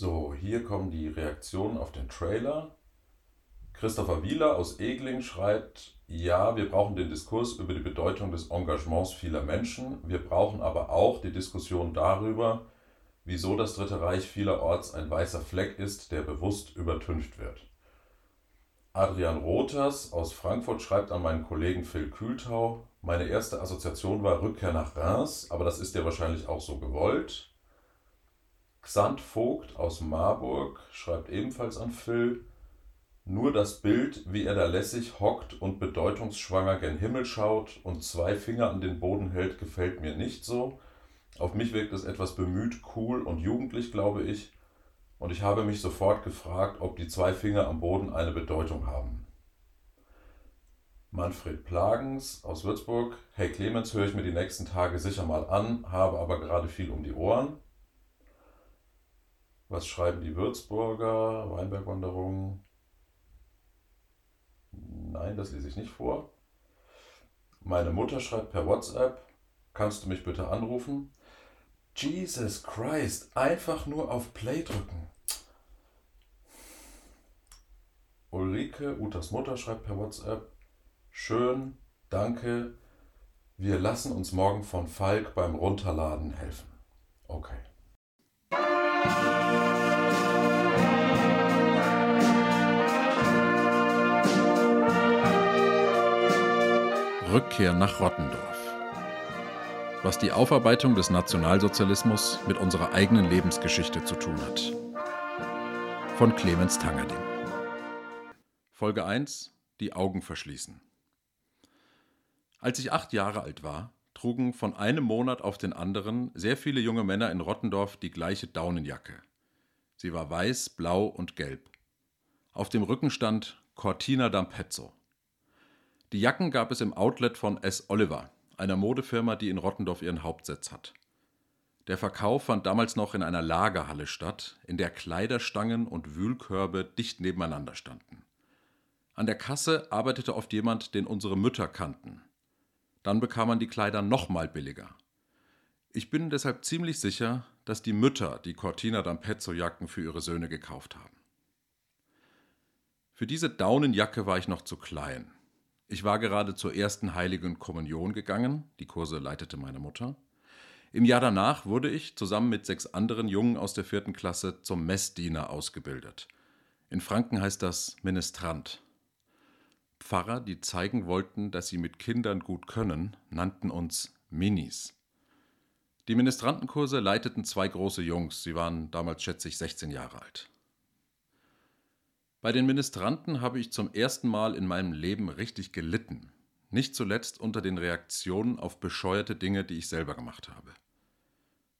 So, hier kommen die Reaktionen auf den Trailer. Christopher Wieler aus Egling schreibt, ja, wir brauchen den Diskurs über die Bedeutung des Engagements vieler Menschen. Wir brauchen aber auch die Diskussion darüber, wieso das Dritte Reich vielerorts ein weißer Fleck ist, der bewusst übertüncht wird. Adrian Rothers aus Frankfurt schreibt an meinen Kollegen Phil Kühltau, meine erste Assoziation war Rückkehr nach Reims, aber das ist ja wahrscheinlich auch so gewollt. Xant Vogt aus Marburg schreibt ebenfalls an Phil, nur das Bild, wie er da lässig hockt und bedeutungsschwanger gen Himmel schaut und zwei Finger an den Boden hält, gefällt mir nicht so. Auf mich wirkt es etwas bemüht, cool und jugendlich, glaube ich, und ich habe mich sofort gefragt, ob die zwei Finger am Boden eine Bedeutung haben. Manfred Plagens aus Würzburg. Hey Clemens, höre ich mir die nächsten Tage sicher mal an, habe aber gerade viel um die Ohren. Was schreiben die Würzburger? Weinbergwanderung. Nein, das lese ich nicht vor. Meine Mutter schreibt per WhatsApp. Kannst du mich bitte anrufen? Jesus Christ, einfach nur auf Play drücken. Ulrike, Utas Mutter, schreibt per WhatsApp. Schön, danke. Wir lassen uns morgen von Falk beim Runterladen helfen. Okay. Rückkehr nach Rottendorf. Was die Aufarbeitung des Nationalsozialismus mit unserer eigenen Lebensgeschichte zu tun hat. Von Clemens Tangerding. Folge 1 Die Augen verschließen. Als ich acht Jahre alt war, trugen von einem Monat auf den anderen sehr viele junge Männer in Rottendorf die gleiche Daunenjacke. Sie war weiß, blau und gelb. Auf dem Rücken stand Cortina d'Ampezzo. Die Jacken gab es im Outlet von S. Oliver, einer Modefirma, die in Rottendorf ihren Hauptsitz hat. Der Verkauf fand damals noch in einer Lagerhalle statt, in der Kleiderstangen und Wühlkörbe dicht nebeneinander standen. An der Kasse arbeitete oft jemand, den unsere Mütter kannten. Dann bekam man die Kleider nochmal billiger. Ich bin deshalb ziemlich sicher, dass die Mütter die Cortina d'Ampezzo Jacken für ihre Söhne gekauft haben. Für diese Daunenjacke war ich noch zu klein. Ich war gerade zur ersten heiligen Kommunion gegangen, die Kurse leitete meine Mutter. Im Jahr danach wurde ich zusammen mit sechs anderen Jungen aus der vierten Klasse zum Messdiener ausgebildet. In Franken heißt das Ministrant. Pfarrer, die zeigen wollten, dass sie mit Kindern gut können, nannten uns Minis. Die Ministrantenkurse leiteten zwei große Jungs, sie waren damals schätze ich 16 Jahre alt. Bei den Ministranten habe ich zum ersten Mal in meinem Leben richtig gelitten, nicht zuletzt unter den Reaktionen auf bescheuerte Dinge, die ich selber gemacht habe.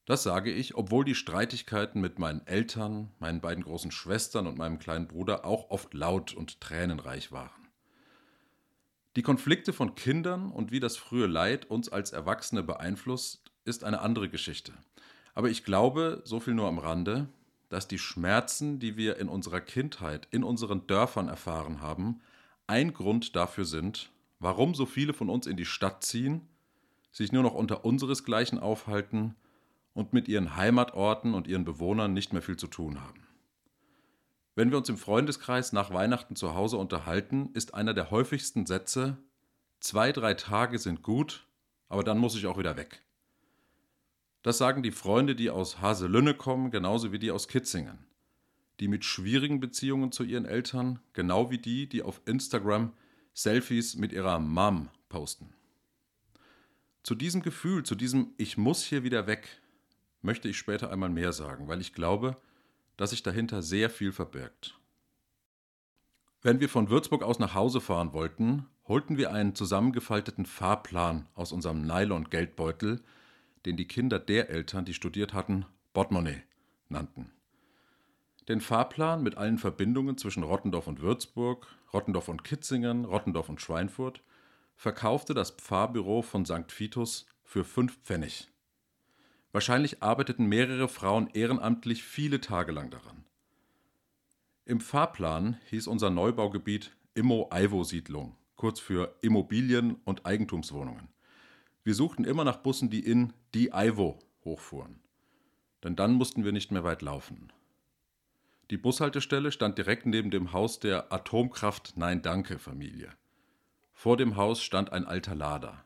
Das sage ich, obwohl die Streitigkeiten mit meinen Eltern, meinen beiden großen Schwestern und meinem kleinen Bruder auch oft laut und tränenreich waren. Die Konflikte von Kindern und wie das frühe Leid uns als Erwachsene beeinflusst, ist eine andere Geschichte. Aber ich glaube, so viel nur am Rande, dass die Schmerzen, die wir in unserer Kindheit in unseren Dörfern erfahren haben, ein Grund dafür sind, warum so viele von uns in die Stadt ziehen, sich nur noch unter unseresgleichen aufhalten und mit ihren Heimatorten und ihren Bewohnern nicht mehr viel zu tun haben. Wenn wir uns im Freundeskreis nach Weihnachten zu Hause unterhalten, ist einer der häufigsten Sätze, zwei, drei Tage sind gut, aber dann muss ich auch wieder weg. Das sagen die Freunde, die aus Haselünne kommen, genauso wie die aus Kitzingen. Die mit schwierigen Beziehungen zu ihren Eltern, genau wie die, die auf Instagram Selfies mit ihrer Mom posten. Zu diesem Gefühl, zu diesem Ich muss hier wieder weg, möchte ich später einmal mehr sagen, weil ich glaube, dass sich dahinter sehr viel verbirgt. Wenn wir von Würzburg aus nach Hause fahren wollten, holten wir einen zusammengefalteten Fahrplan aus unserem Nylon-Geldbeutel, den die Kinder der Eltern, die studiert hatten, Portemonnaie nannten. Den Fahrplan mit allen Verbindungen zwischen Rottendorf und Würzburg, Rottendorf und Kitzingen, Rottendorf und Schweinfurt verkaufte das Pfarrbüro von St. Vitus für fünf Pfennig. Wahrscheinlich arbeiteten mehrere Frauen ehrenamtlich viele Tage lang daran. Im Fahrplan hieß unser Neubaugebiet Immo-Ivo-Siedlung, kurz für Immobilien- und Eigentumswohnungen. Wir suchten immer nach Bussen, die in die Ivo hochfuhren. Denn dann mussten wir nicht mehr weit laufen. Die Bushaltestelle stand direkt neben dem Haus der Atomkraft Nein Danke Familie. Vor dem Haus stand ein alter Lader.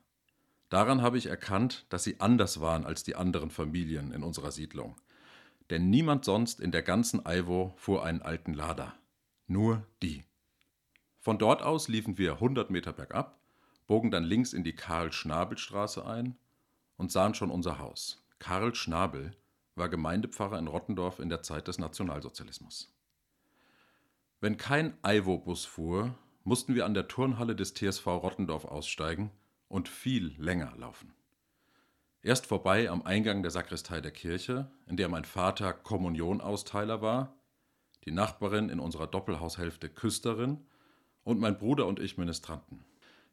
Daran habe ich erkannt, dass sie anders waren als die anderen Familien in unserer Siedlung. Denn niemand sonst in der ganzen Aiwo fuhr einen alten Lader. Nur die. Von dort aus liefen wir 100 Meter bergab, bogen dann links in die Karl-Schnabel-Straße ein und sahen schon unser Haus. Karl Schnabel war Gemeindepfarrer in Rottendorf in der Zeit des Nationalsozialismus. Wenn kein Aiwo-Bus fuhr, mussten wir an der Turnhalle des TSV Rottendorf aussteigen und viel länger laufen. Erst vorbei am Eingang der Sakristei der Kirche, in der mein Vater Kommunionausteiler war, die Nachbarin in unserer Doppelhaushälfte Küsterin und mein Bruder und ich Ministranten.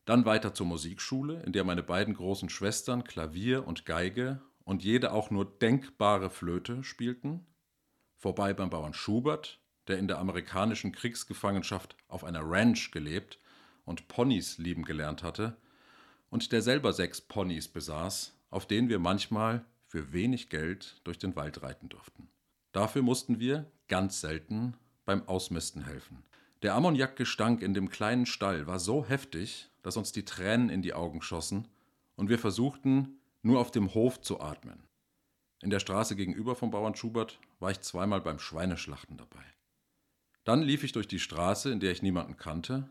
Dann weiter zur Musikschule, in der meine beiden großen Schwestern Klavier und Geige und jede auch nur denkbare Flöte spielten. Vorbei beim Bauern Schubert, der in der amerikanischen Kriegsgefangenschaft auf einer Ranch gelebt und Ponys lieben gelernt hatte und der selber sechs Ponys besaß, auf denen wir manchmal für wenig Geld durch den Wald reiten durften. Dafür mussten wir, ganz selten, beim Ausmisten helfen. Der Ammoniakgestank in dem kleinen Stall war so heftig, dass uns die Tränen in die Augen schossen und wir versuchten, nur auf dem Hof zu atmen. In der Straße gegenüber vom Bauern Schubert war ich zweimal beim Schweineschlachten dabei. Dann lief ich durch die Straße, in der ich niemanden kannte,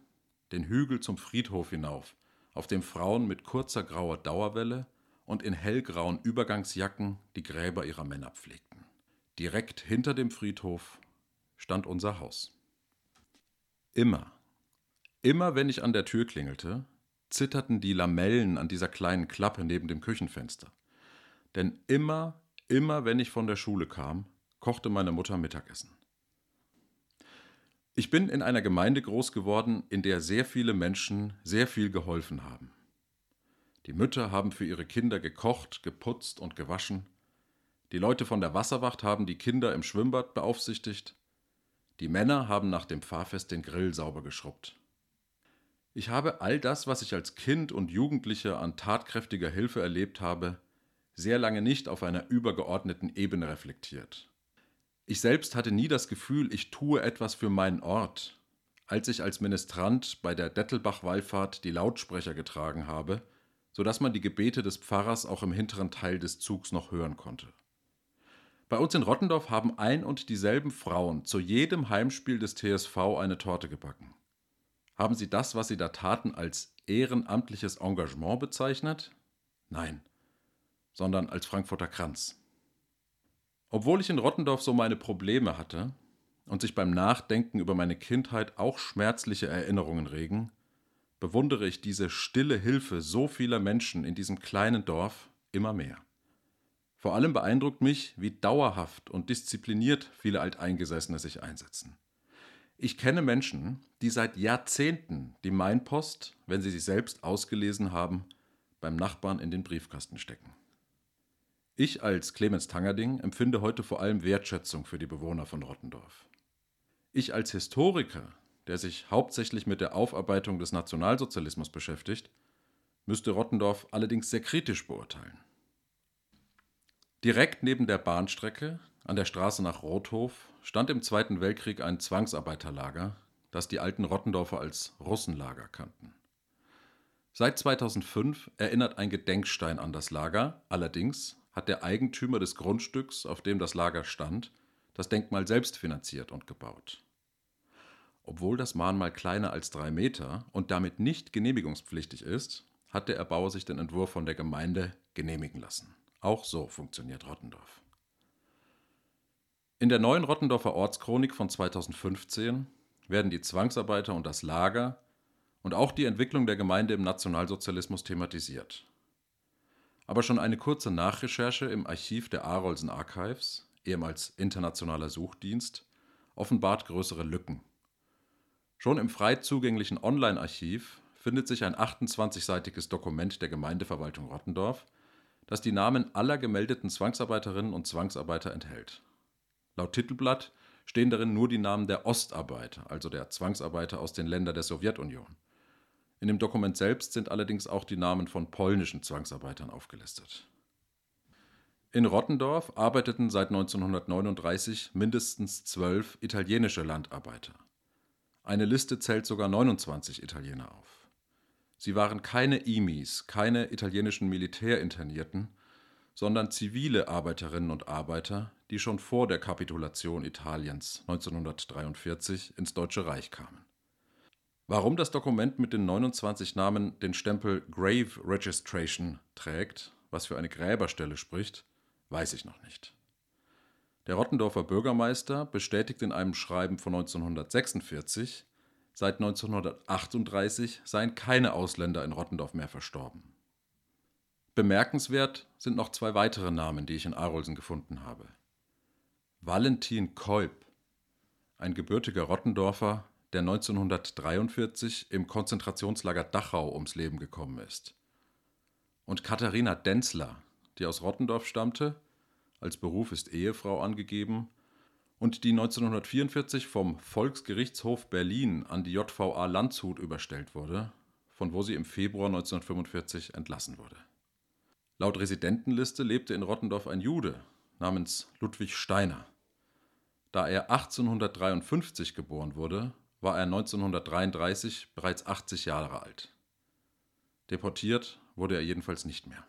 den Hügel zum Friedhof hinauf, auf dem Frauen mit kurzer grauer Dauerwelle und in hellgrauen Übergangsjacken die Gräber ihrer Männer pflegten. Direkt hinter dem Friedhof stand unser Haus. Immer, immer wenn ich an der Tür klingelte, zitterten die Lamellen an dieser kleinen Klappe neben dem Küchenfenster. Denn immer, immer wenn ich von der Schule kam, kochte meine Mutter Mittagessen. Ich bin in einer Gemeinde groß geworden, in der sehr viele Menschen sehr viel geholfen haben. Die Mütter haben für ihre Kinder gekocht, geputzt und gewaschen. Die Leute von der Wasserwacht haben die Kinder im Schwimmbad beaufsichtigt. Die Männer haben nach dem Pfarrfest den Grill sauber geschrubbt. Ich habe all das, was ich als Kind und Jugendlicher an tatkräftiger Hilfe erlebt habe, sehr lange nicht auf einer übergeordneten Ebene reflektiert. Ich selbst hatte nie das Gefühl, ich tue etwas für meinen Ort, als ich als Ministrant bei der Dettelbach-Wallfahrt die Lautsprecher getragen habe, sodass man die Gebete des Pfarrers auch im hinteren Teil des Zugs noch hören konnte. Bei uns in Rottendorf haben ein und dieselben Frauen zu jedem Heimspiel des TSV eine Torte gebacken. Haben Sie das, was Sie da taten, als ehrenamtliches Engagement bezeichnet? Nein, sondern als Frankfurter Kranz. Obwohl ich in Rottendorf so meine Probleme hatte und sich beim Nachdenken über meine Kindheit auch schmerzliche Erinnerungen regen, bewundere ich diese stille Hilfe so vieler Menschen in diesem kleinen Dorf immer mehr. Vor allem beeindruckt mich, wie dauerhaft und diszipliniert viele Alteingesessene sich einsetzen. Ich kenne Menschen, die seit Jahrzehnten die Mainpost, wenn sie sie selbst ausgelesen haben, beim Nachbarn in den Briefkasten stecken. Ich als Clemens Tangerding empfinde heute vor allem Wertschätzung für die Bewohner von Rottendorf. Ich als Historiker, der sich hauptsächlich mit der Aufarbeitung des Nationalsozialismus beschäftigt, müsste Rottendorf allerdings sehr kritisch beurteilen. Direkt neben der Bahnstrecke, an der Straße nach Rothof, stand im Zweiten Weltkrieg ein Zwangsarbeiterlager, das die alten Rottendorfer als Russenlager kannten. Seit 2005 erinnert ein Gedenkstein an das Lager, allerdings hat der Eigentümer des Grundstücks, auf dem das Lager stand, das Denkmal selbst finanziert und gebaut. Obwohl das Mahnmal kleiner als drei Meter und damit nicht genehmigungspflichtig ist, hat der Erbauer sich den Entwurf von der Gemeinde genehmigen lassen. Auch so funktioniert Rottendorf. In der neuen Rottendorfer Ortschronik von 2015 werden die Zwangsarbeiter und das Lager und auch die Entwicklung der Gemeinde im Nationalsozialismus thematisiert. Aber schon eine kurze Nachrecherche im Archiv der Arolsen Archives, ehemals Internationaler Suchdienst, offenbart größere Lücken. Schon im frei zugänglichen Online-Archiv findet sich ein 28-seitiges Dokument der Gemeindeverwaltung Rottendorf, das die Namen aller gemeldeten Zwangsarbeiterinnen und Zwangsarbeiter enthält. Laut Titelblatt stehen darin nur die Namen der Ostarbeiter, also der Zwangsarbeiter aus den Ländern der Sowjetunion. In dem Dokument selbst sind allerdings auch die Namen von polnischen Zwangsarbeitern aufgelistet. In Rottendorf arbeiteten seit 1939 mindestens zwölf italienische Landarbeiter. Eine Liste zählt sogar 29 Italiener auf. Sie waren keine IMIs, keine italienischen Militärinternierten, sondern zivile Arbeiterinnen und Arbeiter, die schon vor der Kapitulation Italiens 1943 ins Deutsche Reich kamen. Warum das Dokument mit den 29 Namen den Stempel Grave Registration trägt, was für eine Gräberstelle spricht, weiß ich noch nicht. Der Rottendorfer Bürgermeister bestätigt in einem Schreiben von 1946, Seit 1938 seien keine Ausländer in Rottendorf mehr verstorben. Bemerkenswert sind noch zwei weitere Namen, die ich in Arolsen gefunden habe. Valentin Kolb, ein gebürtiger Rottendorfer, der 1943 im Konzentrationslager Dachau ums Leben gekommen ist. Und Katharina Denzler, die aus Rottendorf stammte, als Beruf ist Ehefrau angegeben und die 1944 vom Volksgerichtshof Berlin an die JVA Landshut überstellt wurde, von wo sie im Februar 1945 entlassen wurde. Laut Residentenliste lebte in Rottendorf ein Jude namens Ludwig Steiner. Da er 1853 geboren wurde, war er 1933 bereits 80 Jahre alt. Deportiert wurde er jedenfalls nicht mehr.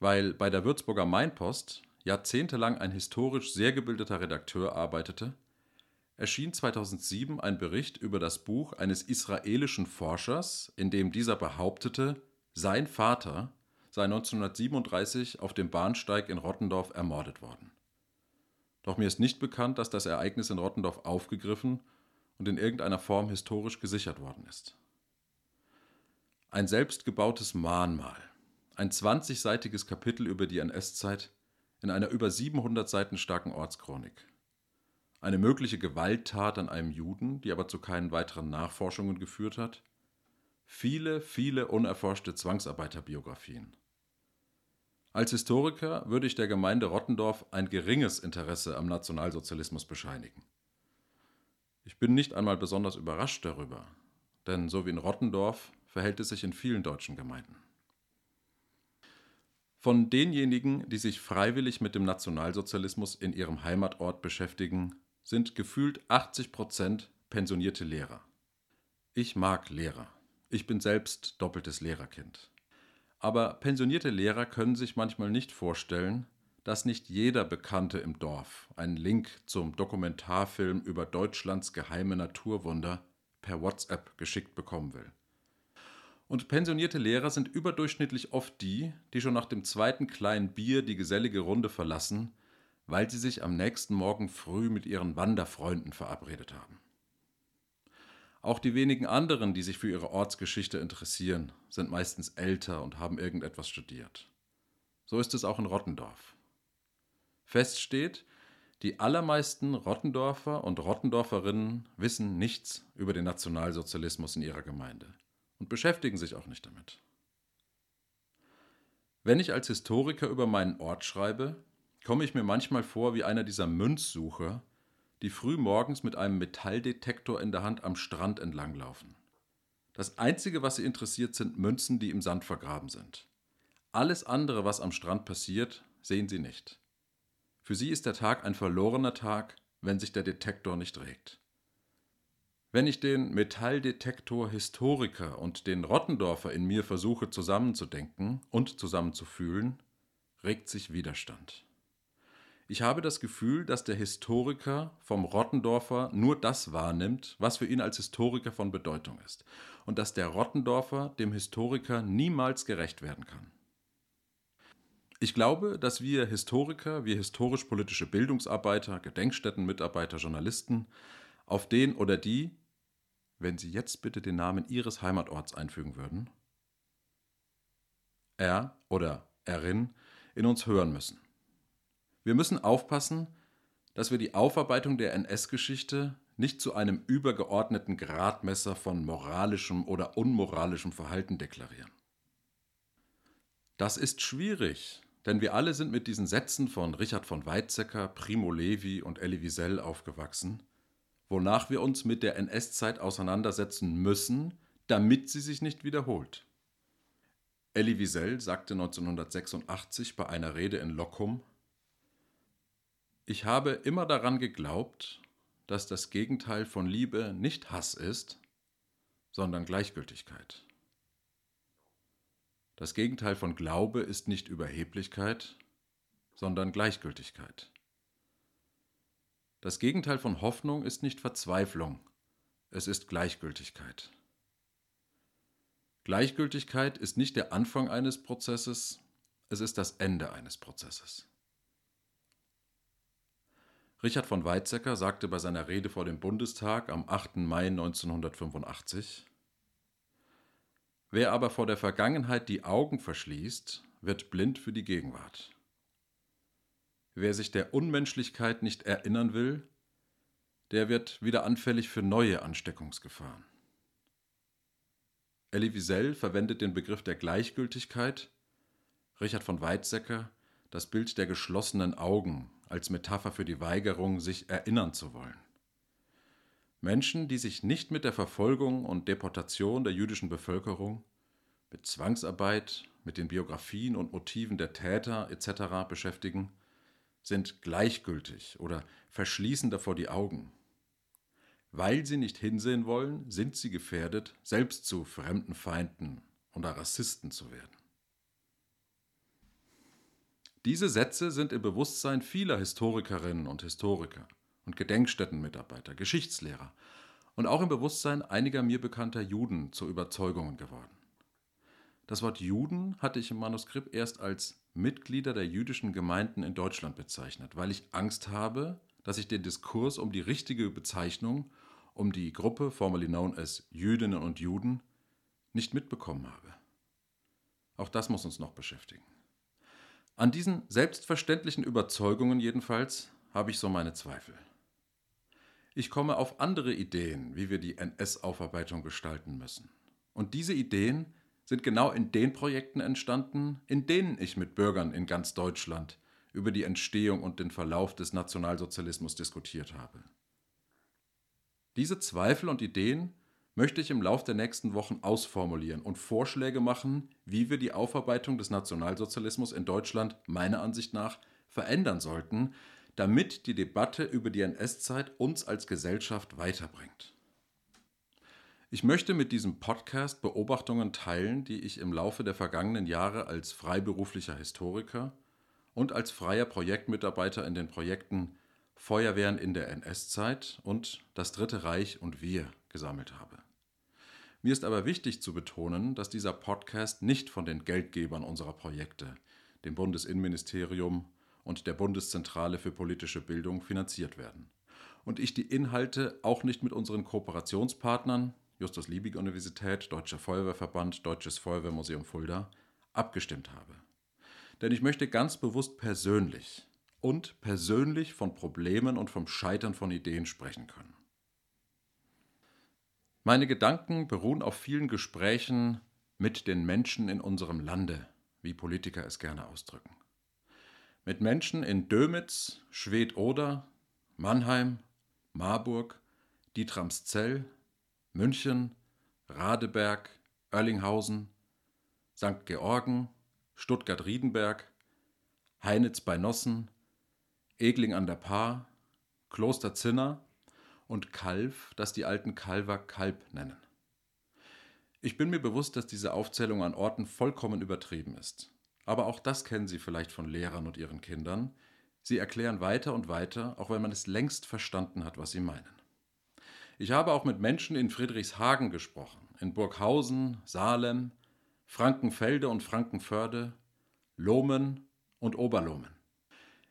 Weil bei der Würzburger Mainpost jahrzehntelang ein historisch sehr gebildeter Redakteur arbeitete, erschien 2007 ein Bericht über das Buch eines israelischen Forschers, in dem dieser behauptete, sein Vater sei 1937 auf dem Bahnsteig in Rottendorf ermordet worden. Doch mir ist nicht bekannt, dass das Ereignis in Rottendorf aufgegriffen und in irgendeiner Form historisch gesichert worden ist. Ein selbstgebautes Mahnmal, ein 20-seitiges Kapitel über die NS-Zeit, in einer über 700 Seiten starken Ortschronik. Eine mögliche Gewalttat an einem Juden, die aber zu keinen weiteren Nachforschungen geführt hat. Viele, viele unerforschte Zwangsarbeiterbiografien. Als Historiker würde ich der Gemeinde Rottendorf ein geringes Interesse am Nationalsozialismus bescheinigen. Ich bin nicht einmal besonders überrascht darüber, denn so wie in Rottendorf verhält es sich in vielen deutschen Gemeinden. Von denjenigen, die sich freiwillig mit dem Nationalsozialismus in ihrem Heimatort beschäftigen, sind gefühlt 80 Prozent pensionierte Lehrer. Ich mag Lehrer. Ich bin selbst doppeltes Lehrerkind. Aber pensionierte Lehrer können sich manchmal nicht vorstellen, dass nicht jeder Bekannte im Dorf einen Link zum Dokumentarfilm über Deutschlands geheime Naturwunder per WhatsApp geschickt bekommen will. Und pensionierte Lehrer sind überdurchschnittlich oft die, die schon nach dem zweiten kleinen Bier die gesellige Runde verlassen, weil sie sich am nächsten Morgen früh mit ihren Wanderfreunden verabredet haben. Auch die wenigen anderen, die sich für ihre Ortsgeschichte interessieren, sind meistens älter und haben irgendetwas studiert. So ist es auch in Rottendorf. Fest steht, die allermeisten Rottendorfer und Rottendorferinnen wissen nichts über den Nationalsozialismus in ihrer Gemeinde und beschäftigen sich auch nicht damit. Wenn ich als Historiker über meinen Ort schreibe, komme ich mir manchmal vor wie einer dieser Münzsucher, die früh morgens mit einem Metalldetektor in der Hand am Strand entlanglaufen. Das Einzige, was sie interessiert, sind Münzen, die im Sand vergraben sind. Alles andere, was am Strand passiert, sehen sie nicht. Für sie ist der Tag ein verlorener Tag, wenn sich der Detektor nicht regt. Wenn ich den Metalldetektor Historiker und den Rottendorfer in mir versuche zusammenzudenken und zusammenzufühlen, regt sich Widerstand. Ich habe das Gefühl, dass der Historiker vom Rottendorfer nur das wahrnimmt, was für ihn als Historiker von Bedeutung ist, und dass der Rottendorfer dem Historiker niemals gerecht werden kann. Ich glaube, dass wir Historiker, wir historisch-politische Bildungsarbeiter, Gedenkstättenmitarbeiter, Journalisten auf den oder die, wenn Sie jetzt bitte den Namen Ihres Heimatorts einfügen würden, er oder erin in uns hören müssen. Wir müssen aufpassen, dass wir die Aufarbeitung der NS-Geschichte nicht zu einem übergeordneten Gradmesser von moralischem oder unmoralischem Verhalten deklarieren. Das ist schwierig, denn wir alle sind mit diesen Sätzen von Richard von Weizsäcker, Primo Levi und Elie Wiesel aufgewachsen wonach wir uns mit der NS-Zeit auseinandersetzen müssen, damit sie sich nicht wiederholt. Elie Wiesel sagte 1986 bei einer Rede in Locum, ich habe immer daran geglaubt, dass das Gegenteil von Liebe nicht Hass ist, sondern Gleichgültigkeit. Das Gegenteil von Glaube ist nicht Überheblichkeit, sondern Gleichgültigkeit. Das Gegenteil von Hoffnung ist nicht Verzweiflung, es ist Gleichgültigkeit. Gleichgültigkeit ist nicht der Anfang eines Prozesses, es ist das Ende eines Prozesses. Richard von Weizsäcker sagte bei seiner Rede vor dem Bundestag am 8. Mai 1985, Wer aber vor der Vergangenheit die Augen verschließt, wird blind für die Gegenwart. Wer sich der Unmenschlichkeit nicht erinnern will, der wird wieder anfällig für neue Ansteckungsgefahren. Elie Wiesel verwendet den Begriff der Gleichgültigkeit, Richard von Weizsäcker das Bild der geschlossenen Augen als Metapher für die Weigerung, sich erinnern zu wollen. Menschen, die sich nicht mit der Verfolgung und Deportation der jüdischen Bevölkerung, mit Zwangsarbeit, mit den Biografien und Motiven der Täter etc. beschäftigen, sind gleichgültig oder verschließen davor die Augen. Weil sie nicht hinsehen wollen, sind sie gefährdet, selbst zu fremden Feinden oder Rassisten zu werden. Diese Sätze sind im Bewusstsein vieler Historikerinnen und Historiker und Gedenkstättenmitarbeiter, Geschichtslehrer und auch im Bewusstsein einiger mir bekannter Juden zu Überzeugungen geworden. Das Wort Juden hatte ich im Manuskript erst als Mitglieder der jüdischen Gemeinden in Deutschland bezeichnet, weil ich Angst habe, dass ich den Diskurs um die richtige Bezeichnung, um die Gruppe, formerly known as Jüdinnen und Juden, nicht mitbekommen habe. Auch das muss uns noch beschäftigen. An diesen selbstverständlichen Überzeugungen jedenfalls habe ich so meine Zweifel. Ich komme auf andere Ideen, wie wir die NS-Aufarbeitung gestalten müssen. Und diese Ideen sind genau in den Projekten entstanden, in denen ich mit Bürgern in ganz Deutschland über die Entstehung und den Verlauf des Nationalsozialismus diskutiert habe. Diese Zweifel und Ideen möchte ich im Lauf der nächsten Wochen ausformulieren und Vorschläge machen, wie wir die Aufarbeitung des Nationalsozialismus in Deutschland meiner Ansicht nach verändern sollten, damit die Debatte über die NS-Zeit uns als Gesellschaft weiterbringt. Ich möchte mit diesem Podcast Beobachtungen teilen, die ich im Laufe der vergangenen Jahre als freiberuflicher Historiker und als freier Projektmitarbeiter in den Projekten Feuerwehren in der NS-Zeit und Das Dritte Reich und wir gesammelt habe. Mir ist aber wichtig zu betonen, dass dieser Podcast nicht von den Geldgebern unserer Projekte, dem Bundesinnenministerium und der Bundeszentrale für politische Bildung finanziert werden. Und ich die Inhalte auch nicht mit unseren Kooperationspartnern, Justus Liebig Universität, Deutscher Feuerwehrverband, Deutsches Feuerwehrmuseum Fulda, abgestimmt habe. Denn ich möchte ganz bewusst persönlich und persönlich von Problemen und vom Scheitern von Ideen sprechen können. Meine Gedanken beruhen auf vielen Gesprächen mit den Menschen in unserem Lande, wie Politiker es gerne ausdrücken mit Menschen in Dömitz, Schwedt-Oder, Mannheim, Marburg, Dietramszell, München, Radeberg, Oerlinghausen, St. Georgen, Stuttgart-Riedenberg, Heinitz bei Nossen, Egling an der Paar, Kloster Zinner und Kalf, das die alten Kalver Kalb nennen. Ich bin mir bewusst, dass diese Aufzählung an Orten vollkommen übertrieben ist. Aber auch das kennen Sie vielleicht von Lehrern und ihren Kindern. Sie erklären weiter und weiter, auch wenn man es längst verstanden hat, was sie meinen. Ich habe auch mit Menschen in Friedrichshagen gesprochen, in Burghausen, Salem, Frankenfelde und Frankenförde, Lohmen und Oberlohmen.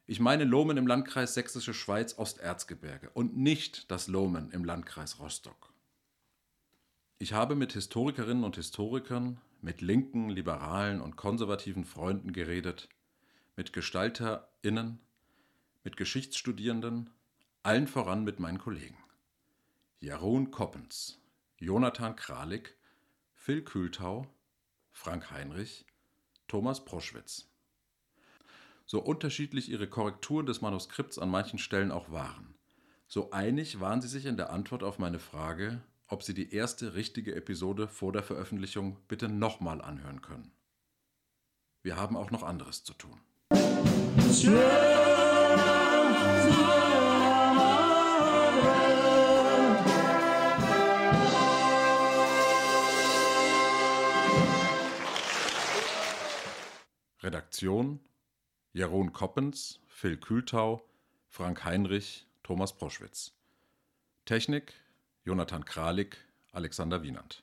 Ich meine Lohmen im Landkreis Sächsische Schweiz Osterzgebirge und nicht das Lohmen im Landkreis Rostock. Ich habe mit Historikerinnen und Historikern, mit linken, liberalen und konservativen Freunden geredet, mit GestalterInnen, mit Geschichtsstudierenden, allen voran mit meinen Kollegen. Jeroen Koppens, Jonathan Kralik, Phil Kühltau, Frank Heinrich, Thomas Proschwitz. So unterschiedlich ihre Korrekturen des Manuskripts an manchen Stellen auch waren, so einig waren sie sich in der Antwort auf meine Frage, ob Sie die erste richtige Episode vor der Veröffentlichung bitte nochmal anhören können. Wir haben auch noch anderes zu tun. Redaktion Jeroen Koppens, Phil Kühltau, Frank Heinrich, Thomas Proschwitz. Technik Jonathan Kralik, Alexander Wienand.